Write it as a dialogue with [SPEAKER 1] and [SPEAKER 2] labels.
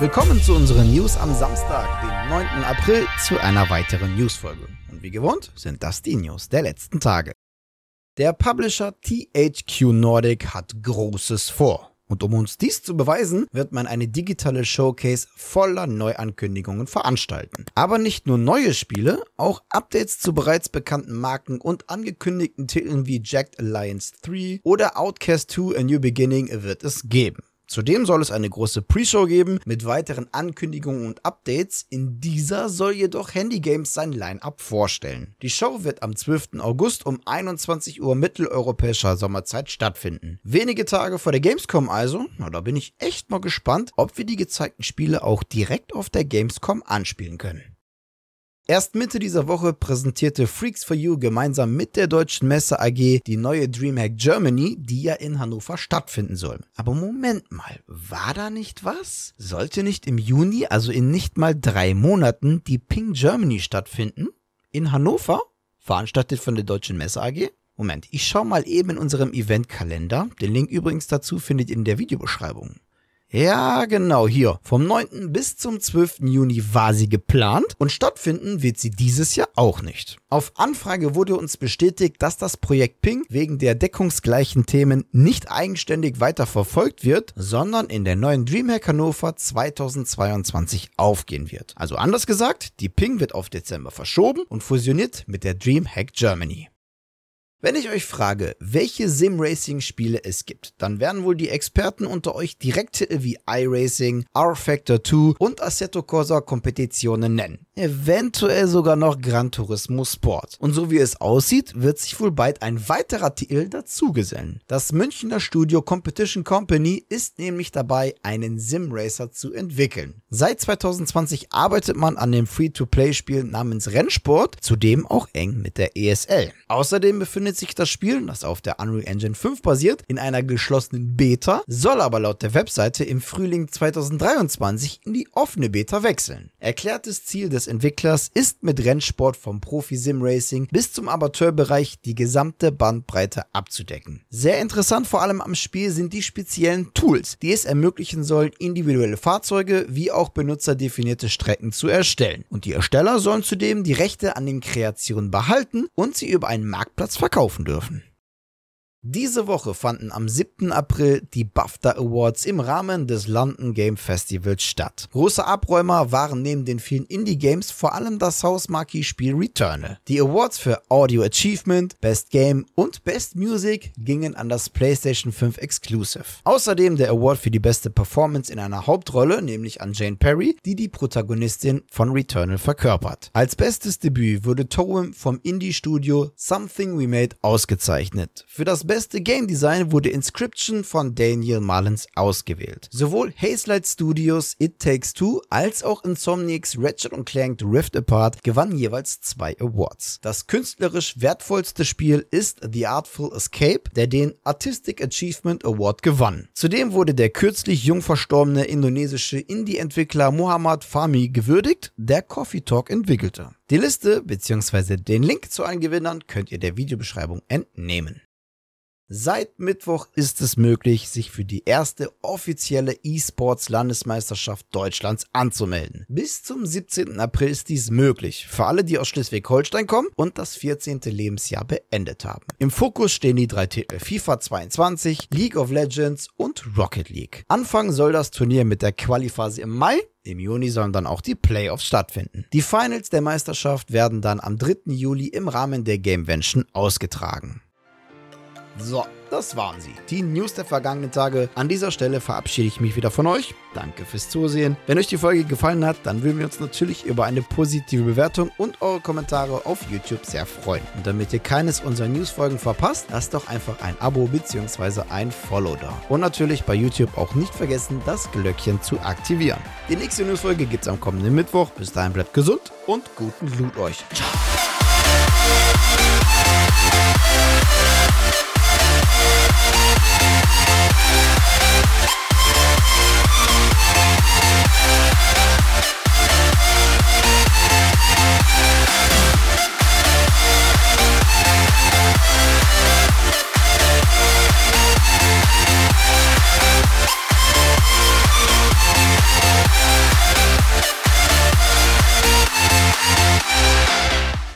[SPEAKER 1] willkommen zu unseren News am Samstag, den 9. April, zu einer weiteren Newsfolge. Und wie gewohnt sind das die News der letzten Tage. Der Publisher THQ Nordic hat Großes vor. Und um uns dies zu beweisen, wird man eine digitale Showcase voller Neuankündigungen veranstalten. Aber nicht nur neue Spiele, auch Updates zu bereits bekannten Marken und angekündigten Titeln wie Jacked Alliance 3 oder Outcast 2 A New Beginning wird es geben. Zudem soll es eine große Pre-Show geben mit weiteren Ankündigungen und Updates. In dieser soll jedoch Handy Games sein Line-Up vorstellen. Die Show wird am 12. August um 21 Uhr mitteleuropäischer Sommerzeit stattfinden. Wenige Tage vor der Gamescom also, na da bin ich echt mal gespannt, ob wir die gezeigten Spiele auch direkt auf der Gamescom anspielen können. Erst Mitte dieser Woche präsentierte Freaks for You gemeinsam mit der deutschen Messe AG die neue Dreamhack Germany, die ja in Hannover stattfinden soll. Aber Moment mal, war da nicht was? Sollte nicht im Juni, also in nicht mal drei Monaten, die Ping Germany stattfinden? In Hannover? Veranstaltet von der deutschen Messe AG? Moment, ich schau mal eben in unserem Eventkalender. Den Link übrigens dazu findet ihr in der Videobeschreibung. Ja, genau, hier. Vom 9. bis zum 12. Juni war sie geplant und stattfinden wird sie dieses Jahr auch nicht. Auf Anfrage wurde uns bestätigt, dass das Projekt Ping wegen der deckungsgleichen Themen nicht eigenständig weiter verfolgt wird, sondern in der neuen Dreamhack Hannover 2022 aufgehen wird. Also anders gesagt, die Ping wird auf Dezember verschoben und fusioniert mit der Dreamhack Germany. Wenn ich euch frage, welche Sim-Racing-Spiele es gibt, dann werden wohl die Experten unter euch direkt Titel wie iRacing, R-Factor 2 und Assetto Corsa Kompetitionen nennen. Eventuell sogar noch Gran Turismo Sport. Und so wie es aussieht, wird sich wohl bald ein weiterer Titel dazugesellen. Das Münchner Studio Competition Company ist nämlich dabei, einen Sim-Racer zu entwickeln. Seit 2020 arbeitet man an dem Free-to-Play-Spiel namens Rennsport, zudem auch eng mit der ESL. Außerdem befindet sich das Spiel, das auf der Unreal Engine 5 basiert, in einer geschlossenen Beta, soll aber laut der Webseite im Frühling 2023 in die offene Beta wechseln. Erklärtes Ziel des Entwicklers ist mit Rennsport vom Profi-Sim-Racing bis zum Amateurbereich die gesamte Bandbreite abzudecken. Sehr interessant vor allem am Spiel sind die speziellen Tools, die es ermöglichen sollen, individuelle Fahrzeuge wie auch benutzerdefinierte Strecken zu erstellen. Und die Ersteller sollen zudem die Rechte an den Kreationen behalten und sie über einen Marktplatz verkaufen kaufen dürfen. Diese Woche fanden am 7. April die BAFTA Awards im Rahmen des London Game Festivals statt. Große Abräumer waren neben den vielen Indie-Games vor allem das Hausmarquis-Spiel Returnal. Die Awards für Audio Achievement, Best Game und Best Music gingen an das PlayStation 5 Exclusive. Außerdem der Award für die beste Performance in einer Hauptrolle, nämlich an Jane Perry, die die Protagonistin von Returnal verkörpert. Als bestes Debüt wurde Toem vom Indie-Studio Something We Made ausgezeichnet. Für das beste Game Design wurde Inscription von Daniel Mullins ausgewählt. Sowohl Hazelight Studios It Takes Two als auch Insomniacs Ratchet Clank Rift Apart gewannen jeweils zwei Awards. Das künstlerisch wertvollste Spiel ist The Artful Escape, der den Artistic Achievement Award gewann. Zudem wurde der kürzlich jung verstorbene indonesische Indie-Entwickler Muhammad Fahmi gewürdigt, der Coffee Talk entwickelte. Die Liste bzw. den Link zu allen Gewinnern könnt ihr der Videobeschreibung entnehmen. Seit Mittwoch ist es möglich, sich für die erste offizielle E-Sports Landesmeisterschaft Deutschlands anzumelden. Bis zum 17. April ist dies möglich für alle, die aus Schleswig-Holstein kommen und das 14. Lebensjahr beendet haben. Im Fokus stehen die drei Titel FIFA 22, League of Legends und Rocket League. Anfangen soll das Turnier mit der Qualiphase im Mai im Juni sollen dann auch die Playoffs stattfinden. Die Finals der Meisterschaft werden dann am 3. Juli im Rahmen der Gamevention ausgetragen. So, das waren sie. Die News der vergangenen Tage. An dieser Stelle verabschiede ich mich wieder von euch. Danke fürs Zusehen. Wenn euch die Folge gefallen hat, dann würden wir uns natürlich über eine positive Bewertung und eure Kommentare auf YouTube sehr freuen. Und damit ihr keines unserer Newsfolgen verpasst, lasst doch einfach ein Abo bzw. ein Follow da. Und natürlich bei YouTube auch nicht vergessen, das Glöckchen zu aktivieren. Die nächste Newsfolge gibt es am kommenden Mittwoch. Bis dahin bleibt gesund und guten Loot euch. Ciao.